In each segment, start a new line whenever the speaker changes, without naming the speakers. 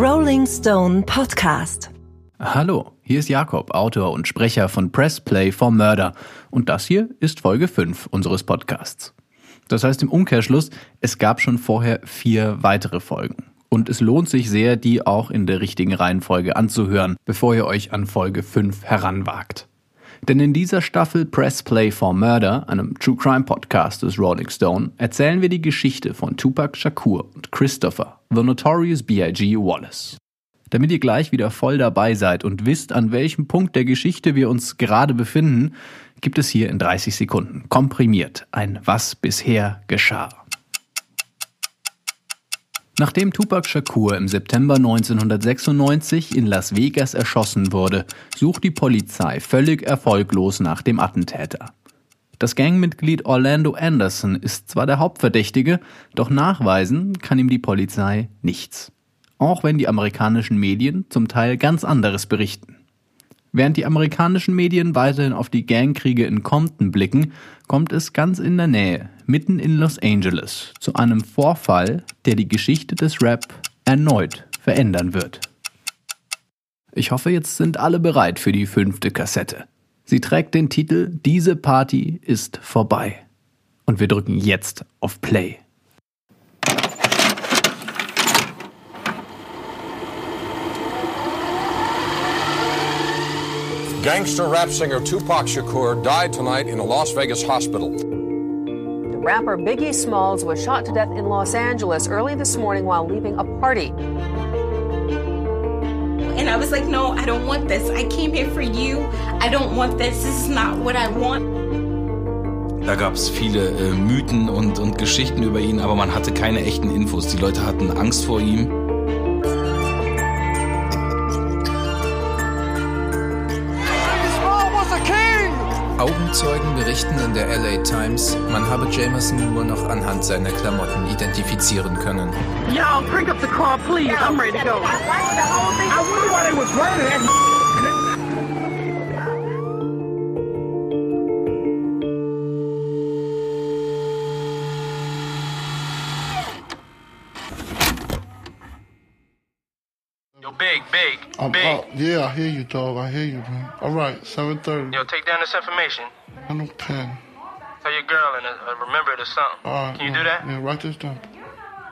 Rolling Stone Podcast.
Hallo, hier ist Jakob, Autor und Sprecher von Press Play for Murder. Und das hier ist Folge 5 unseres Podcasts. Das heißt im Umkehrschluss, es gab schon vorher vier weitere Folgen. Und es lohnt sich sehr, die auch in der richtigen Reihenfolge anzuhören, bevor ihr euch an Folge 5 heranwagt. Denn in dieser Staffel Press Play for Murder, einem True Crime Podcast des Rolling Stone, erzählen wir die Geschichte von Tupac Shakur und Christopher, The Notorious B.I.G. Wallace. Damit ihr gleich wieder voll dabei seid und wisst, an welchem Punkt der Geschichte wir uns gerade befinden, gibt es hier in 30 Sekunden komprimiert ein Was bisher geschah. Nachdem Tupac Shakur im September 1996 in Las Vegas erschossen wurde, sucht die Polizei völlig erfolglos nach dem Attentäter. Das Gangmitglied Orlando Anderson ist zwar der Hauptverdächtige, doch nachweisen kann ihm die Polizei nichts. Auch wenn die amerikanischen Medien zum Teil ganz anderes berichten. Während die amerikanischen Medien weiterhin auf die Gangkriege in Compton blicken, kommt es ganz in der Nähe, mitten in Los Angeles, zu einem Vorfall, der die Geschichte des Rap erneut verändern wird. Ich hoffe, jetzt sind alle bereit für die fünfte Kassette. Sie trägt den Titel Diese Party ist vorbei. Und wir drücken jetzt auf Play.
Gangster rap singer Tupac Shakur died tonight in a Las Vegas hospital.
The rapper Biggie Smalls was shot to death in Los Angeles early this morning while leaving a party.
And I was like, no, I don't want this. I came here for you. I don't want this. This is not what I want.
Da gab es viele äh, Mythen und, und Geschichten über ihn, aber man hatte keine echten Infos. Die Leute hatten Angst vor ihm.
Augenzeugen berichten in der LA Times, man habe Jameson nur noch anhand seiner Klamotten identifizieren können.
Y'all, bring up the car, please. I'm ready to go. I wonder why they was running
big, big,
I'm
big.
out. Yeah, I hear you, dog. I hear you, man. All right, 7.30.
Yo, take down this information.
I no pen.
Tell your girl and uh, uh, remember it or something.
Right.
Can you
yeah,
do that?
Yeah, write this down.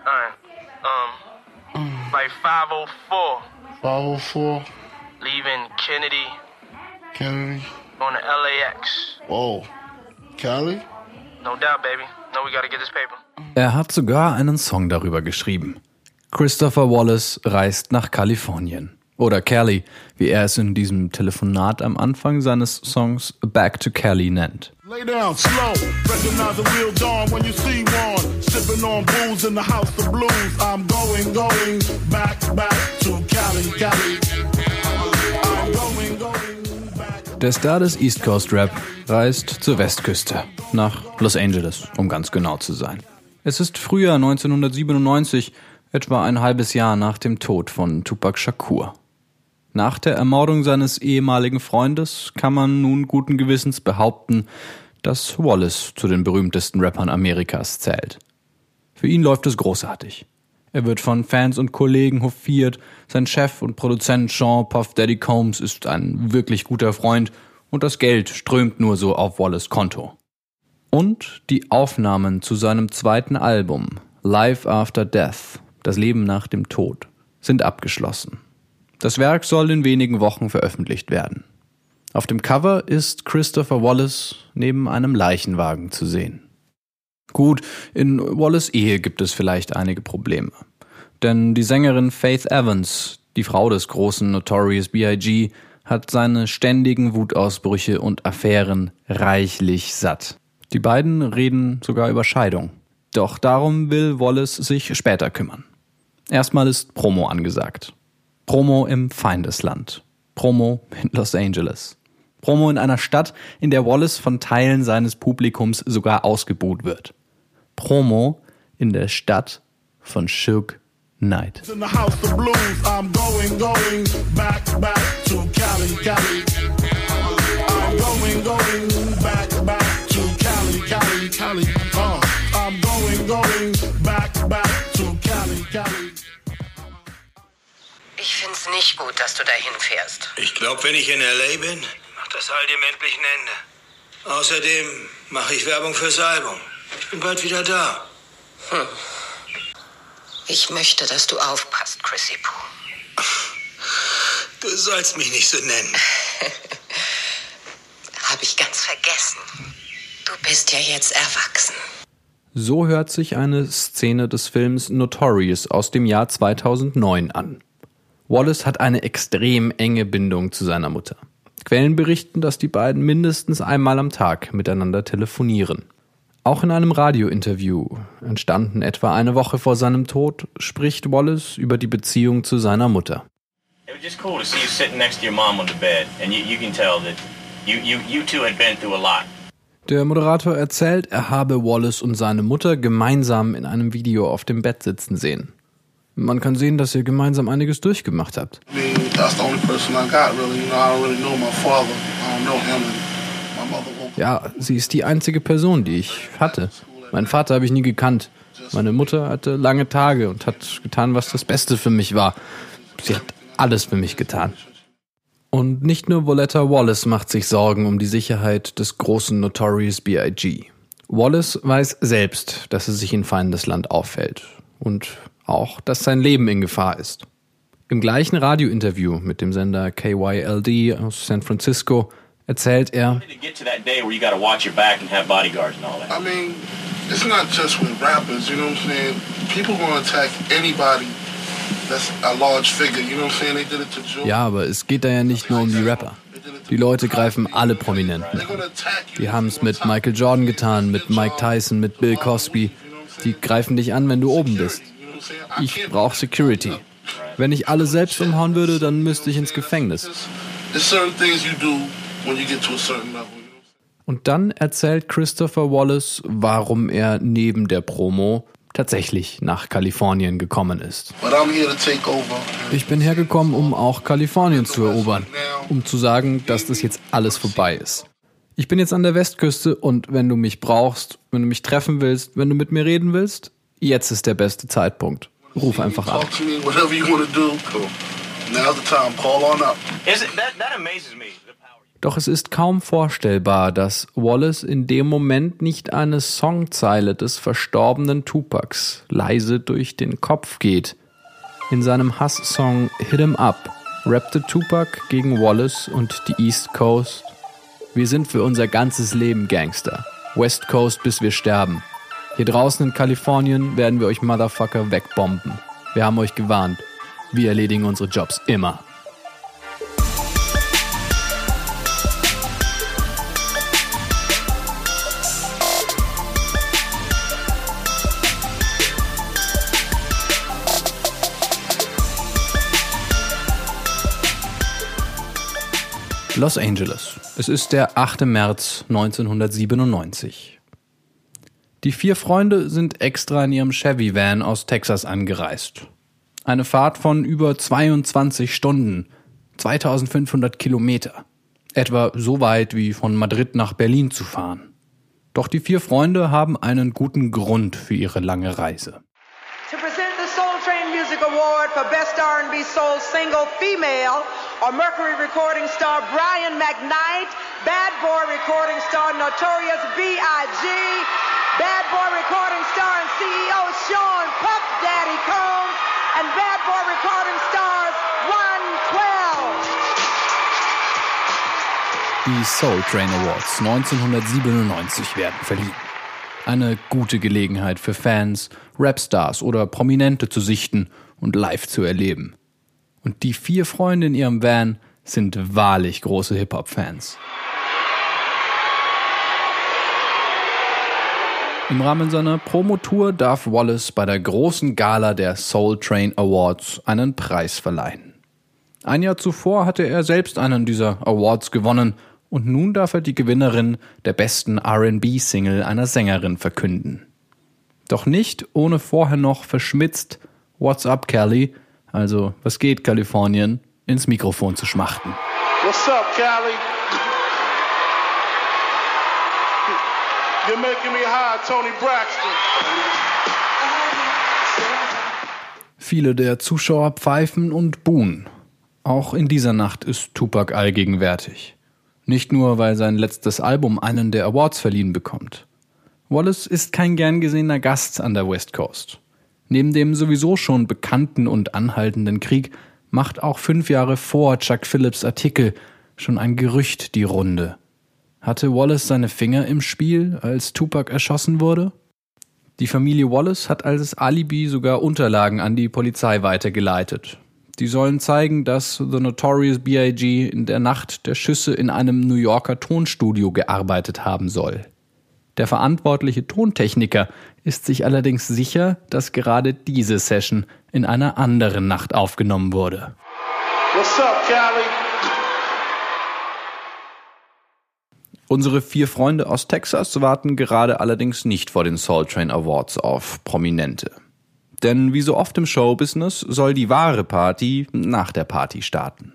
All right. Um, like 504,
504
leaving Kennedy,
Kennedy.
going to LAX.
Whoa. Cali?
No doubt, baby. No, we gotta get this paper.
Er hat sogar einen Song darüber geschrieben. Christopher Wallace reist nach Kalifornien. Oder Cali, wie er es in diesem Telefonat am Anfang seines Songs Back to Cali nennt.
Lay down slow. Recognize the real dawn when you see one. Sipping on booze in the house of blues. I'm going, going back, back to Cali, Cali. I'm going, going back.
Der Star des East Coast Rap reist zur Westküste, nach Los Angeles, um ganz genau zu sein. Es ist Frühjahr 1997, etwa ein halbes Jahr nach dem Tod von Tupac Shakur. Nach der Ermordung seines ehemaligen Freundes kann man nun guten Gewissens behaupten, dass Wallace zu den berühmtesten Rappern Amerikas zählt. Für ihn läuft es großartig. Er wird von Fans und Kollegen hofiert, sein Chef und Produzent Sean Puff Daddy Combs ist ein wirklich guter Freund und das Geld strömt nur so auf Wallace Konto. Und die Aufnahmen zu seinem zweiten Album, Life After Death, das Leben nach dem Tod, sind abgeschlossen. Das Werk soll in wenigen Wochen veröffentlicht werden. Auf dem Cover ist Christopher Wallace neben einem Leichenwagen zu sehen. Gut, in Wallace Ehe gibt es vielleicht einige Probleme. Denn die Sängerin Faith Evans, die Frau des großen Notorious B.I.G., hat seine ständigen Wutausbrüche und Affären reichlich satt. Die beiden reden sogar über Scheidung. Doch darum will Wallace sich später kümmern. Erstmal ist Promo angesagt. Promo im Feindesland. Promo in Los Angeles. Promo in einer Stadt, in der Wallace von Teilen seines Publikums sogar ausgebuht wird. Promo in der Stadt von Suge Knight.
Ich find's nicht gut, dass du dahin fährst.
Ich glaube, wenn ich in L.A. bin, macht das all dem endlich ein Ende. Außerdem mache ich Werbung für Salbung. Ich bin bald wieder da.
Hm. Ich möchte, dass du aufpasst, Chrissy Pooh.
Du sollst mich nicht so nennen.
Hab ich ganz vergessen. Du bist ja jetzt erwachsen.
So hört sich eine Szene des Films Notorious aus dem Jahr 2009 an. Wallace hat eine extrem enge Bindung zu seiner Mutter. Quellen berichten, dass die beiden mindestens einmal am Tag miteinander telefonieren. Auch in einem Radiointerview, entstanden etwa eine Woche vor seinem Tod, spricht Wallace über die Beziehung zu seiner Mutter.
It was just cool to see you sitting next to your mom on the bed, and you, you can tell that you, you, you two had been through a lot.
Der Moderator erzählt, er habe Wallace und seine Mutter gemeinsam in einem Video auf dem Bett sitzen sehen. Man kann sehen, dass ihr gemeinsam einiges durchgemacht habt. Ja, sie ist die einzige Person, die ich hatte. Meinen Vater habe ich nie gekannt. Meine Mutter hatte lange Tage und hat getan, was das Beste für mich war. Sie hat alles für mich getan. Und nicht nur Voletta Wallace macht sich Sorgen um die Sicherheit des großen Notorious B.I.G. Wallace weiß selbst, dass er sich in Feindesland auffällt. Und auch, dass sein Leben in Gefahr ist. Im gleichen Radiointerview mit dem Sender KYLD aus San Francisco erzählt er.
I mean, it's not just with rappers, you know what I'm saying? People gonna attack anybody that's a large figure, you know what I'm saying? They did it to Joe.
ja, aber es geht da ja nicht nur um die Rapper. Die Leute greifen alle Prominenten an. Die haben es mit Michael Jordan getan, mit Mike Tyson, mit Bill Cosby. Die greifen dich an, wenn du oben bist. Ich brauche Security. Wenn ich alle selbst umhauen würde, dann müsste ich ins Gefängnis. Und dann erzählt Christopher Wallace, warum er neben der Promo tatsächlich nach Kalifornien gekommen ist. Ich bin hergekommen, um auch Kalifornien zu erobern, um zu sagen, dass das jetzt alles vorbei ist. Ich bin jetzt an der Westküste und wenn du mich brauchst, wenn du mich treffen willst, wenn du mit mir reden willst, jetzt ist der beste Zeitpunkt. Ruf einfach an.
Talk to me, whatever you want to do. Now's the time. Call on up.
Is it, that, that amazes me.
Doch es ist kaum vorstellbar, dass Wallace in dem Moment nicht eine Songzeile des verstorbenen Tupacs leise durch den Kopf geht. In seinem Hass-Song Hit 'em Up rappte Tupac gegen Wallace und die East Coast. Wir sind für unser ganzes Leben Gangster. West Coast bis wir sterben. Hier draußen in Kalifornien werden wir euch Motherfucker wegbomben. Wir haben euch gewarnt. Wir erledigen unsere Jobs immer. Los Angeles. Es ist der 8. März 1997. Die vier Freunde sind extra in ihrem Chevy-Van aus Texas angereist. Eine Fahrt von über 22 Stunden, 2500 Kilometer. Etwa so weit wie von Madrid nach Berlin zu fahren. Doch die vier Freunde haben einen guten Grund für ihre lange Reise.
To present the Soul Train Music Award for Best R&B Soul Single Female or Mercury Recording Star Brian McKnight, Bad Boy Recording Star Notorious B.I.G., Bad Boy Recording Star and CEO Sean Puff Daddy Combs, and Bad Boy Recording Stars 112.
Die Soul Train Awards 1997 werden verliehen. Eine gute Gelegenheit für Fans, Rapstars oder Prominente zu sichten und live zu erleben. Und die vier Freunde in ihrem Van sind wahrlich große Hip-Hop-Fans. Im Rahmen seiner Promotour darf Wallace bei der großen Gala der Soul Train Awards einen Preis verleihen. Ein Jahr zuvor hatte er selbst einen dieser Awards gewonnen und nun darf er die Gewinnerin der besten RB-Single einer Sängerin verkünden. Doch nicht ohne vorher noch verschmitzt What's up, Kelly? Also, was geht, Kalifornien? ins Mikrofon zu schmachten.
What's up, Cali? You're making me high, Tony Braxton.
Viele der Zuschauer pfeifen und buhen. Auch in dieser Nacht ist Tupac allgegenwärtig. Nicht nur, weil sein letztes Album einen der Awards verliehen bekommt. Wallace ist kein gern gesehener Gast an der West Coast. Neben dem sowieso schon bekannten und anhaltenden Krieg macht auch fünf Jahre vor Chuck Phillips Artikel schon ein Gerücht die Runde. Hatte Wallace seine Finger im Spiel, als Tupac erschossen wurde? Die Familie Wallace hat als Alibi sogar Unterlagen an die Polizei weitergeleitet. Die sollen zeigen, dass The Notorious B.I.G. in der Nacht der Schüsse in einem New Yorker Tonstudio gearbeitet haben soll. Der verantwortliche Tontechniker ist sich allerdings sicher, dass gerade diese Session in einer anderen Nacht aufgenommen wurde. Unsere vier Freunde aus Texas warten gerade allerdings nicht vor den Soul Train Awards auf Prominente. Denn wie so oft im Showbusiness soll die wahre Party nach der Party starten.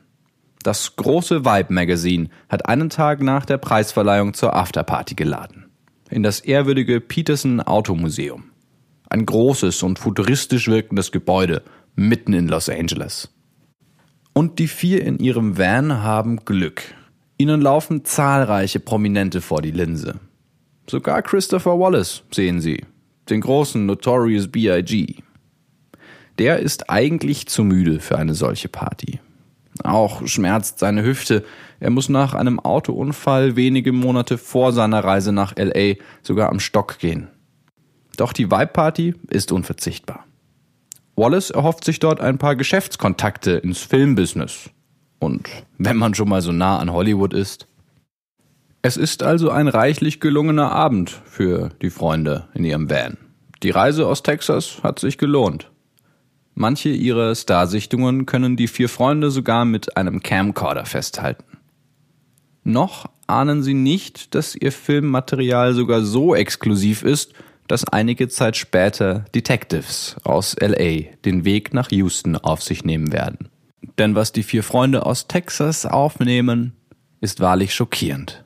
Das große Vibe Magazine hat einen Tag nach der Preisverleihung zur Afterparty geladen. In das ehrwürdige Peterson Automuseum. Ein großes und futuristisch wirkendes Gebäude mitten in Los Angeles. Und die vier in ihrem Van haben Glück. Ihnen laufen zahlreiche Prominente vor die Linse. Sogar Christopher Wallace sehen Sie, den großen Notorious B.I.G. Der ist eigentlich zu müde für eine solche Party. Auch schmerzt seine Hüfte. Er muss nach einem Autounfall wenige Monate vor seiner Reise nach LA sogar am Stock gehen. Doch die Vibe Party ist unverzichtbar. Wallace erhofft sich dort ein paar Geschäftskontakte ins Filmbusiness. Und wenn man schon mal so nah an Hollywood ist. Es ist also ein reichlich gelungener Abend für die Freunde in ihrem Van. Die Reise aus Texas hat sich gelohnt. Manche ihrer Starsichtungen können die vier Freunde sogar mit einem Camcorder festhalten. Noch ahnen sie nicht, dass ihr Filmmaterial sogar so exklusiv ist, dass einige Zeit später Detectives aus LA den Weg nach Houston auf sich nehmen werden. Denn was die vier Freunde aus Texas aufnehmen, ist wahrlich schockierend.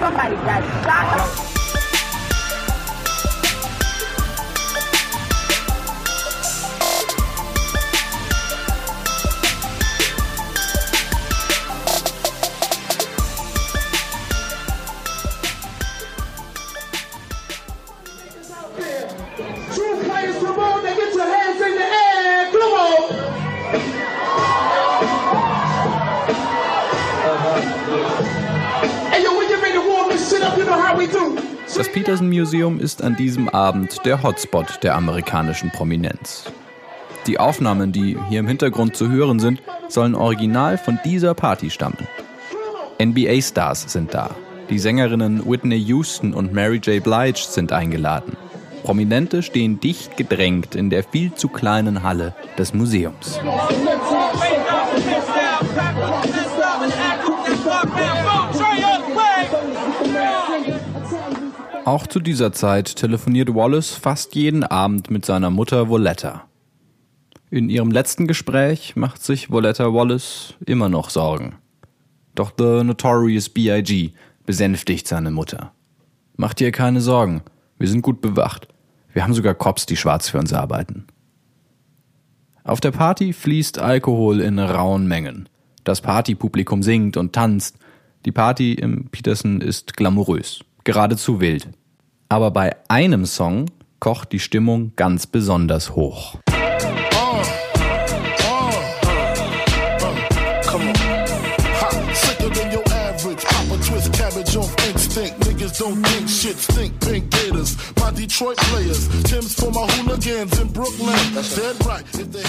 Somebody got shot.
Museum ist an diesem Abend der Hotspot der amerikanischen Prominenz. Die Aufnahmen, die hier im Hintergrund zu hören sind, sollen original von dieser Party stammen. NBA-Stars sind da. Die Sängerinnen Whitney Houston und Mary J. Blige sind eingeladen. Prominente stehen dicht gedrängt in der viel zu kleinen Halle des Museums. Auch zu dieser Zeit telefoniert Wallace fast jeden Abend mit seiner Mutter Voletta. In ihrem letzten Gespräch macht sich Voletta Wallace immer noch Sorgen. Doch The Notorious B.I.G. besänftigt seine Mutter. Mach dir keine Sorgen, wir sind gut bewacht. Wir haben sogar Cops, die schwarz für uns arbeiten. Auf der Party fließt Alkohol in rauen Mengen. Das Partypublikum singt und tanzt. Die Party im Peterson ist glamourös, geradezu wild. Aber bei einem Song kocht die Stimmung ganz besonders hoch.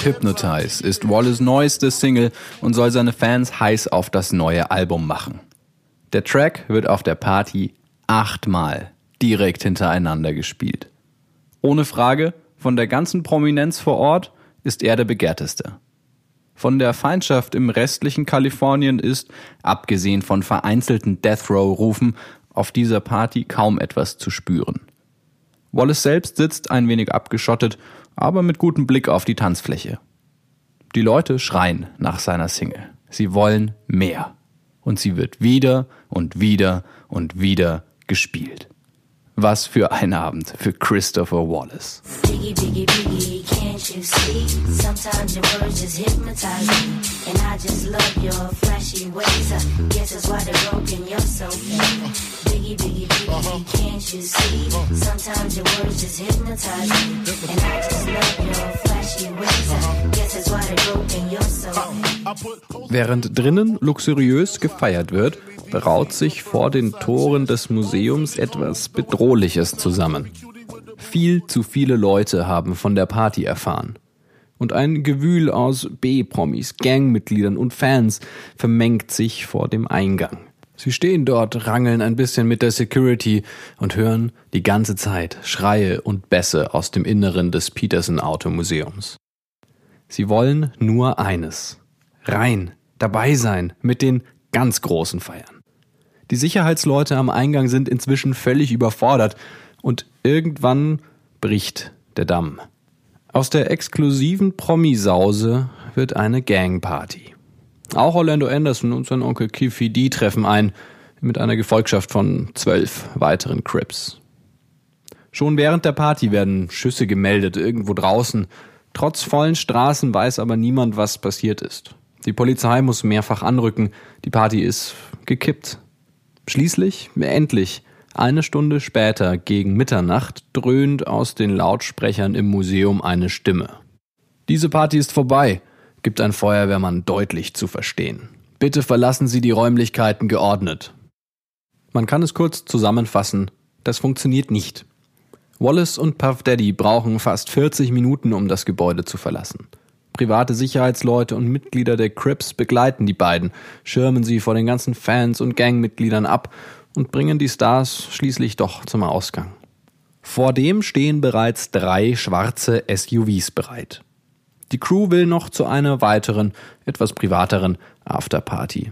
Hypnotize ist Wallace neueste Single und soll seine Fans heiß auf das neue Album machen. Der Track wird auf der Party achtmal direkt hintereinander gespielt. Ohne Frage, von der ganzen Prominenz vor Ort ist er der begehrteste. Von der Feindschaft im restlichen Kalifornien ist, abgesehen von vereinzelten Death Row-Rufen, auf dieser Party kaum etwas zu spüren. Wallace selbst sitzt ein wenig abgeschottet, aber mit gutem Blick auf die Tanzfläche. Die Leute schreien nach seiner Single. Sie wollen mehr. und sie wird wieder und wieder und wieder gespielt. Was für ein Abend für Christopher Wallace.
Biggie, biggie, biggie, can't you see? Sometimes your words just hypnotize me. And I just love your flashy ways. I guess that's why they're broken, you're so mean. Biggie, biggie, biggie, can't you see? Sometimes your words just hypnotize me. And I just love your flashy ways. I guess that's why they're broken, you're so mean.
Während drinnen luxuriös gefeiert wird, braut sich vor den Toren des Museums etwas Bedrohliches zusammen. Viel zu viele Leute haben von der Party erfahren. Und ein Gewühl aus B-Promis, Gangmitgliedern und Fans vermengt sich vor dem Eingang. Sie stehen dort, rangeln ein bisschen mit der Security und hören die ganze Zeit Schreie und Bässe aus dem Inneren des Peterson Automuseums. Sie wollen nur eines. Rein, dabei sein, mit den ganz großen Feiern. Die Sicherheitsleute am Eingang sind inzwischen völlig überfordert und irgendwann bricht der Damm. Aus der exklusiven Promisause wird eine Gangparty. Auch Orlando Anderson und sein Onkel Kiffy D treffen ein, mit einer Gefolgschaft von zwölf weiteren Crips. Schon während der Party werden Schüsse gemeldet, irgendwo draußen. Trotz vollen Straßen weiß aber niemand, was passiert ist. Die Polizei muss mehrfach anrücken, die Party ist gekippt. Schließlich, endlich, eine Stunde später, gegen Mitternacht, dröhnt aus den Lautsprechern im Museum eine Stimme. Diese Party ist vorbei, gibt ein Feuerwehrmann deutlich zu verstehen. Bitte verlassen Sie die Räumlichkeiten geordnet. Man kann es kurz zusammenfassen, das funktioniert nicht. Wallace und Puff Daddy brauchen fast 40 Minuten, um das Gebäude zu verlassen. Private Sicherheitsleute und Mitglieder der Crips begleiten die beiden, schirmen sie vor den ganzen Fans und Gangmitgliedern ab und bringen die Stars schließlich doch zum Ausgang. Vor dem stehen bereits drei schwarze SUVs bereit. Die Crew will noch zu einer weiteren, etwas privateren Afterparty.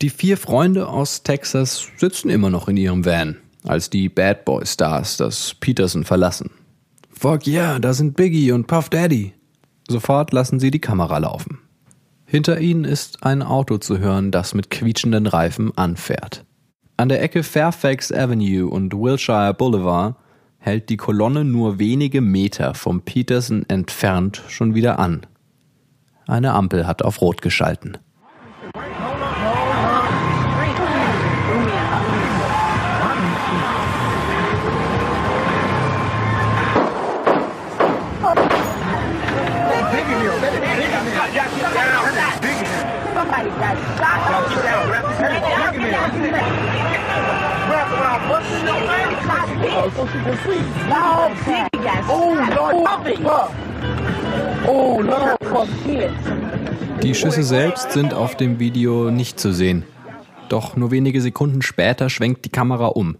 Die vier Freunde aus Texas sitzen immer noch in ihrem Van, als die Bad Boy Stars das Peterson verlassen. Fuck yeah, da sind Biggie und Puff Daddy. Sofort lassen sie die Kamera laufen. Hinter ihnen ist ein Auto zu hören, das mit quietschenden Reifen anfährt. An der Ecke Fairfax Avenue und Wilshire Boulevard hält die Kolonne nur wenige Meter vom Peterson entfernt schon wieder an. Eine Ampel hat auf Rot geschalten. Die Schüsse selbst sind auf dem Video nicht zu sehen. Doch nur wenige Sekunden später schwenkt die Kamera um.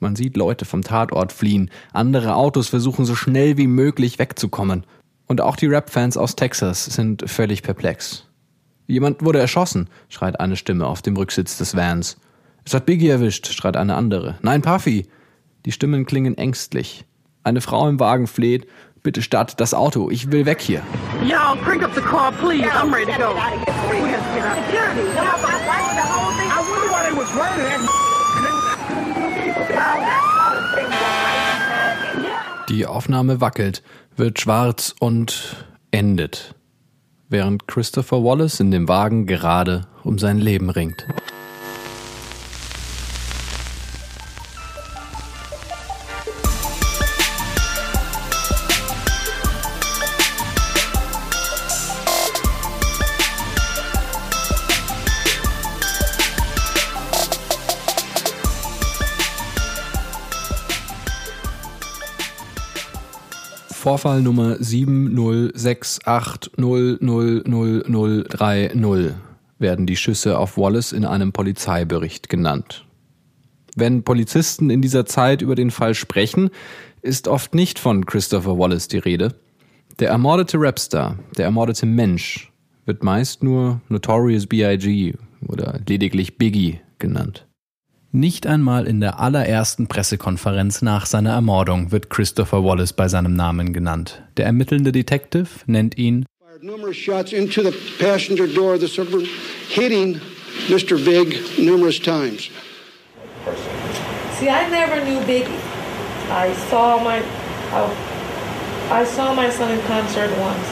Man sieht Leute vom Tatort fliehen, andere Autos versuchen so schnell wie möglich wegzukommen. Und auch die Rap-Fans aus Texas sind völlig perplex. Jemand wurde erschossen, schreit eine Stimme auf dem Rücksitz des Vans. Es hat Biggie erwischt, schreit eine andere. Nein, Puffy! Die Stimmen klingen ängstlich. Eine Frau im Wagen fleht, bitte startet das Auto, ich will weg hier.
Y'all, crank up the car, please. I'm ready to go.
Die Aufnahme wackelt, wird schwarz und endet, während Christopher Wallace in dem Wagen gerade um sein Leben ringt. Vorfall Nummer 706800030 werden die Schüsse auf Wallace in einem Polizeibericht genannt. Wenn Polizisten in dieser Zeit über den Fall sprechen, ist oft nicht von Christopher Wallace die Rede. Der ermordete Rapstar, der ermordete Mensch, wird meist nur Notorious B.I.G. oder lediglich Biggie genannt. Nicht einmal in der allerersten Pressekonferenz nach seiner Ermordung wird Christopher Wallace bei seinem Namen genannt. Der ermittelnde Detective nennt ihn
numerous shots into the passenger door of the Suburban, hitting Mr. Big numerous times.
See, I never knew Biggie. I saw my, I, I saw my son in concert once.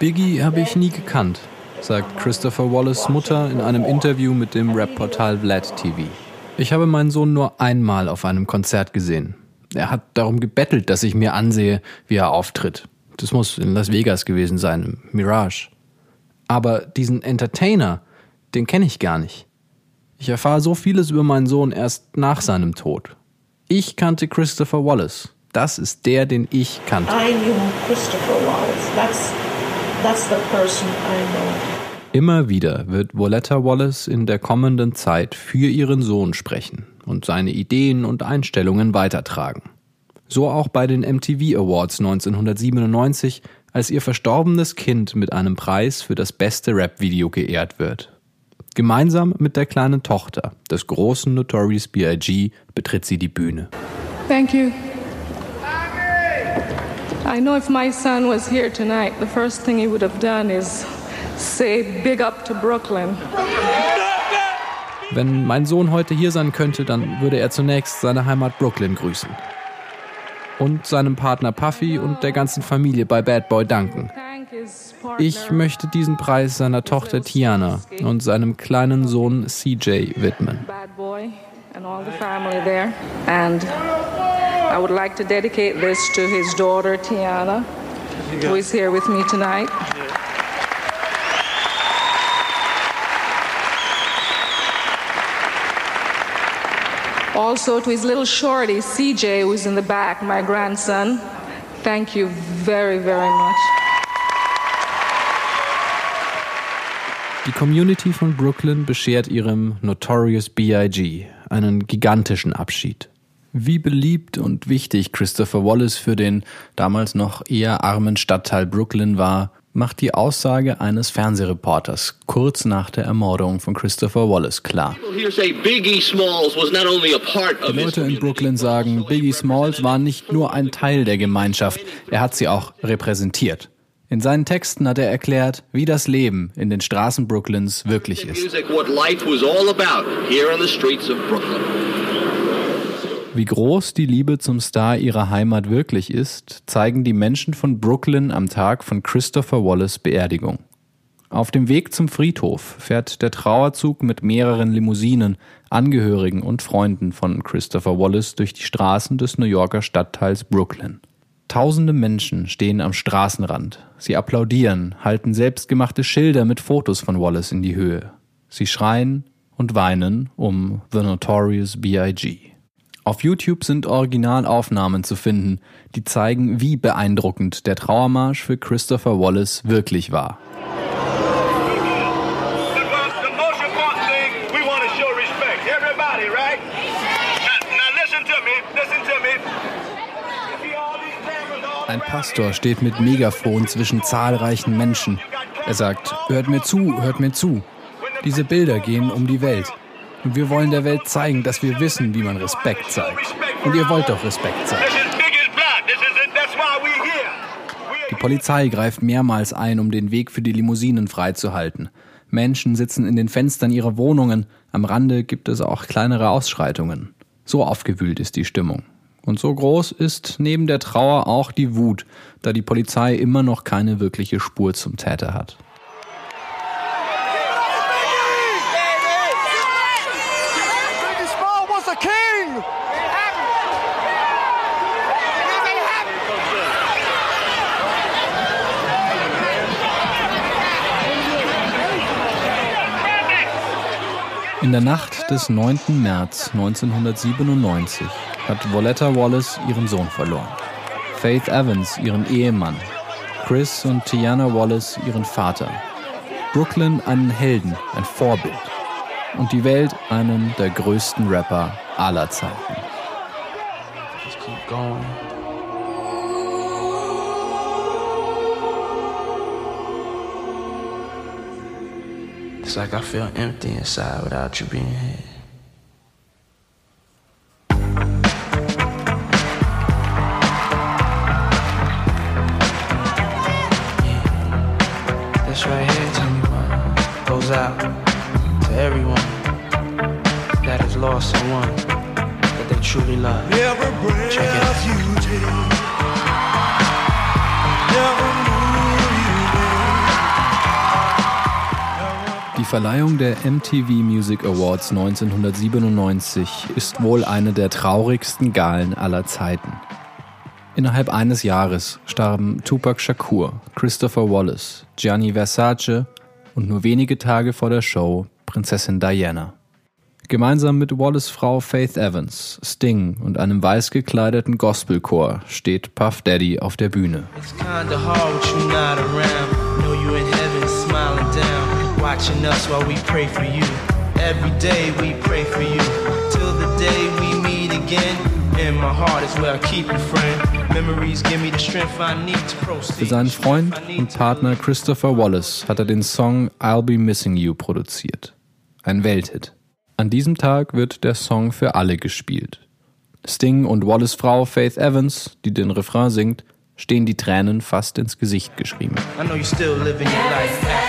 Biggie habe ich nie gekannt, sagt Christopher Wallace Mutter in einem Interview mit dem Rap-Portal Vlad TV. Ich habe meinen Sohn nur einmal auf einem Konzert gesehen. Er hat darum gebettelt, dass ich mir ansehe, wie er auftritt. Das muss in Las Vegas gewesen sein, im Mirage. Aber diesen Entertainer, den kenne ich gar nicht. Ich erfahre so vieles über meinen Sohn erst nach seinem Tod. Ich kannte Christopher Wallace. Das ist der, den ich kannte.
I knew Christopher Wallace. That's, that's the person I know.
Immer wieder wird Voletta Wallace in der kommenden Zeit für ihren Sohn sprechen und seine Ideen und Einstellungen weitertragen. So auch bei den MTV Awards 1997, als ihr verstorbenes Kind mit einem Preis für das beste Rap-Video geehrt wird. Gemeinsam mit der kleinen Tochter des großen Notorious B.I.G. betritt sie die Bühne.
Thank you. I know if my son was here tonight, the first thing he would have done is say big up to Brooklyn.
Wenn mein Sohn heute hier sein könnte, dann würde er zunächst seine Heimat Brooklyn grüßen. Und seinem Partner Puffy und der ganzen Familie bei Bad Boy danken. Ich möchte diesen Preis seiner Tochter Tiana und seinem kleinen Sohn CJ widmen.
And all the family there. And I would like to dedicate this to his daughter Tiana, who is here with me tonight. Also to his little shorty, CJ, who's in the back, my grandson. Thank you very, very much.
Die Community von Brooklyn beschert ihrem Notorious B.I.G. einen gigantischen Abschied. Wie beliebt und wichtig Christopher Wallace für den damals noch eher armen Stadtteil Brooklyn war, macht die Aussage eines Fernsehreporters kurz nach der Ermordung von Christopher Wallace klar. Die Leute in Brooklyn sagen, Biggie Smalls war nicht nur ein Teil der Gemeinschaft, er hat sie auch repräsentiert. In seinen Texten hat er erklärt, wie das Leben in den Straßen Brooklyns wirklich ist. Wie groß die Liebe zum Star ihrer Heimat wirklich ist, zeigen die Menschen von Brooklyn am Tag von Christopher Wallace Beerdigung. Auf dem Weg zum Friedhof fährt der Trauerzug mit mehreren Limousinen, Angehörigen und Freunden von Christopher Wallace durch die Straßen des New Yorker Stadtteils Brooklyn. Tausende Menschen stehen am Straßenrand. Sie applaudieren, halten selbstgemachte Schilder mit Fotos von Wallace in die Höhe. Sie schreien und weinen um The Notorious B.I.G. Auf YouTube sind Originalaufnahmen zu finden, die zeigen, wie beeindruckend der Trauermarsch für Christopher Wallace wirklich war. Ein Pastor steht mit Megafon zwischen zahlreichen Menschen. Er sagt, hört mir zu, hört mir zu. Diese Bilder gehen um die Welt. Und wir wollen der Welt zeigen, dass wir wissen, wie man Respekt zeigt. Und ihr wollt doch Respekt zeigen. Die Polizei greift mehrmals ein, um den Weg für die Limousinen freizuhalten. Menschen sitzen in den Fenstern ihrer Wohnungen. Am Rande gibt es auch kleinere Ausschreitungen. So aufgewühlt ist die Stimmung. Und so groß ist neben der Trauer auch die Wut, da die Polizei immer noch keine wirkliche Spur zum Täter hat. In der Nacht des 9. März 1997 hat Voletta Wallace ihren Sohn verloren. Faith Evans ihren Ehemann. Chris und Tiana Wallace ihren Vater. Brooklyn einen Helden, ein Vorbild. Und die Welt einen der größten Rapper aller Zeiten.
Just keep going. It's like I feel empty inside without you being here. Yeah. This right here, goes out. for everyone that has lost someone that they truly love.
Verleihung der MTV Music Awards 1997 ist wohl eine der traurigsten Galen aller Zeiten. Innerhalb eines Jahres starben Tupac Shakur, Christopher Wallace, Gianni Versace und nur wenige Tage vor der Show Prinzessin Diana. Gemeinsam mit Wallace Frau Faith Evans, Sting und einem weiß gekleideten Gospelchor steht Puff Daddy auf der Bühne.
It's watching us while we pray for you. Every day we pray for you, till the day we meet again. In my heart is where I keep you, friend. Memories give me the strength I need to
Für seinen Freund und Partner Christopher Wallace hat er den Song I'll Be Missing You produziert. Ein Welthit. An diesem Tag wird der Song für alle gespielt. Sting und Wallace Frau Faith Evans, die den Refrain singt, stehen die Tränen fast ins Gesicht geschrieben.
I know you still living your life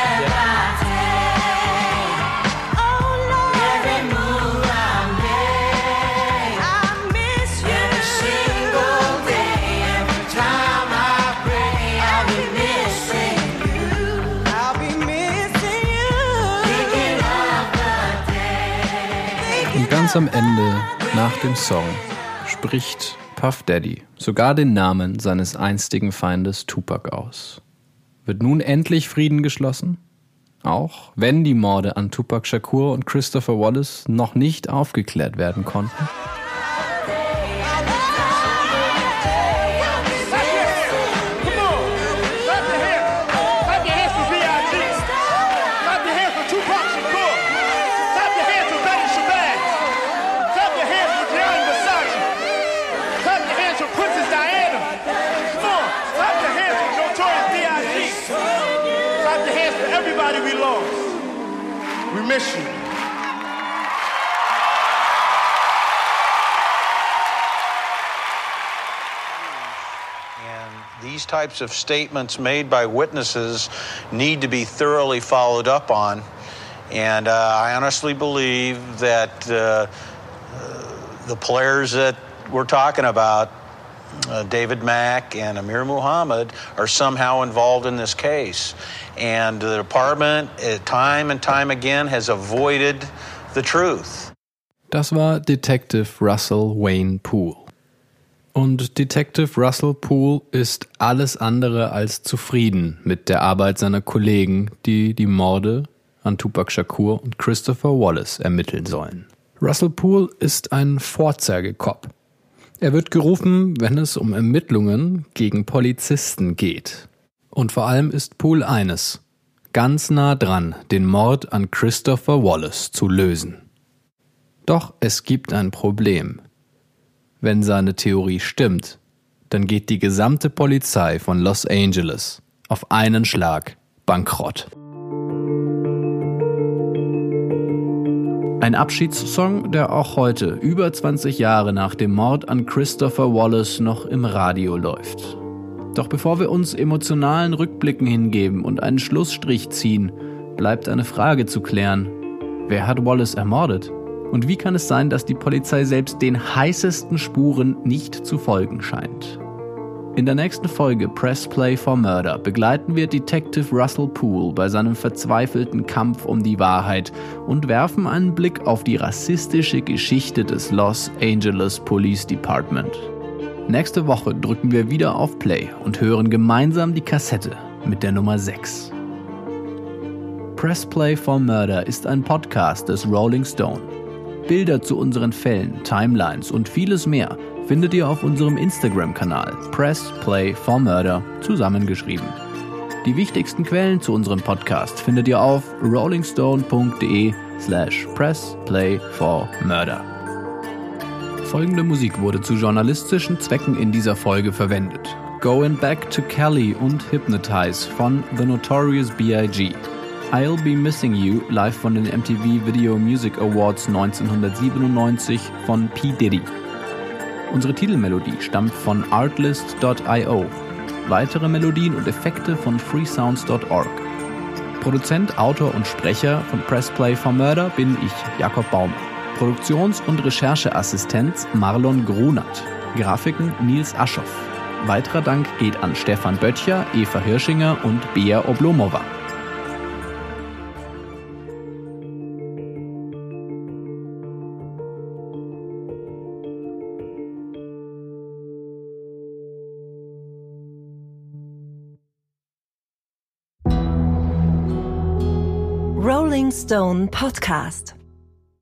ganz am Ende, nach dem Song, spricht Puff Daddy sogar den Namen seines einstigen Feindes Tupac aus. Wird nun endlich Frieden geschlossen? Auch wenn die Morde an Tupac Shakur und Christopher Wallace noch nicht aufgeklärt werden konnten?
These types of statements made by witnesses need to be thoroughly followed up on. And uh, I honestly believe that uh, uh, the players that we're talking about, uh, David Mack and Amir Muhammad, are somehow involved in this case. And the department, uh, time and time again, has avoided the truth.
Das war Detective Russell Wayne Poole. Und Detective Russell Poole ist alles andere als zufrieden mit der Arbeit seiner Kollegen, die die Morde an Tupac Shakur und Christopher Wallace ermitteln sollen. Russell Poole ist ein Vorzeigekopf. Er wird gerufen, wenn es um Ermittlungen gegen Polizisten geht. Und vor allem ist Poole eines, ganz nah dran, den Mord an Christopher Wallace zu lösen. Doch es gibt ein Problem. Wenn seine Theorie stimmt, dann geht die gesamte Polizei von Los Angeles auf einen Schlag bankrott. Ein Abschiedssong, der auch heute, über 20 Jahre nach dem Mord an Christopher Wallace, noch im Radio läuft. Doch bevor wir uns emotionalen Rückblicken hingeben und einen Schlussstrich ziehen, bleibt eine Frage zu klären. Wer hat Wallace ermordet? Und wie kann es sein, dass die Polizei selbst den heißesten Spuren nicht zu folgen scheint? In der nächsten Folge Press Play for Murder begleiten wir Detective Russell Poole bei seinem verzweifelten Kampf um die Wahrheit und werfen einen Blick auf die rassistische Geschichte des Los Angeles Police Department. Nächste Woche drücken wir wieder auf Play und hören gemeinsam die Kassette mit der Nummer 6. Press Play for Murder ist ein Podcast des Rolling Stone. Bilder zu unseren Fällen, Timelines und vieles mehr findet ihr auf unserem Instagram-Kanal Press Play for Murder zusammengeschrieben. Die wichtigsten Quellen zu unserem Podcast findet ihr auf rollingstone.de slash pressplay for murder. Folgende Musik wurde zu journalistischen Zwecken in dieser Folge verwendet. Going Back to Kelly und Hypnotize von The Notorious B.I.G. I'll Be Missing You live von den MTV Video Music Awards 1997 von P. Diddy. Unsere Titelmelodie stammt von artlist.io. Weitere Melodien und Effekte von freesounds.org. Produzent, Autor und Sprecher von Pressplay for Murder bin ich, Jakob Baumer. Produktions- und Rechercheassistenz Marlon Grunert. Grafiken Nils Aschoff. Weiterer Dank geht an Stefan Böttcher, Eva Hirschinger und Bea Oblomova.
Stone Podcast.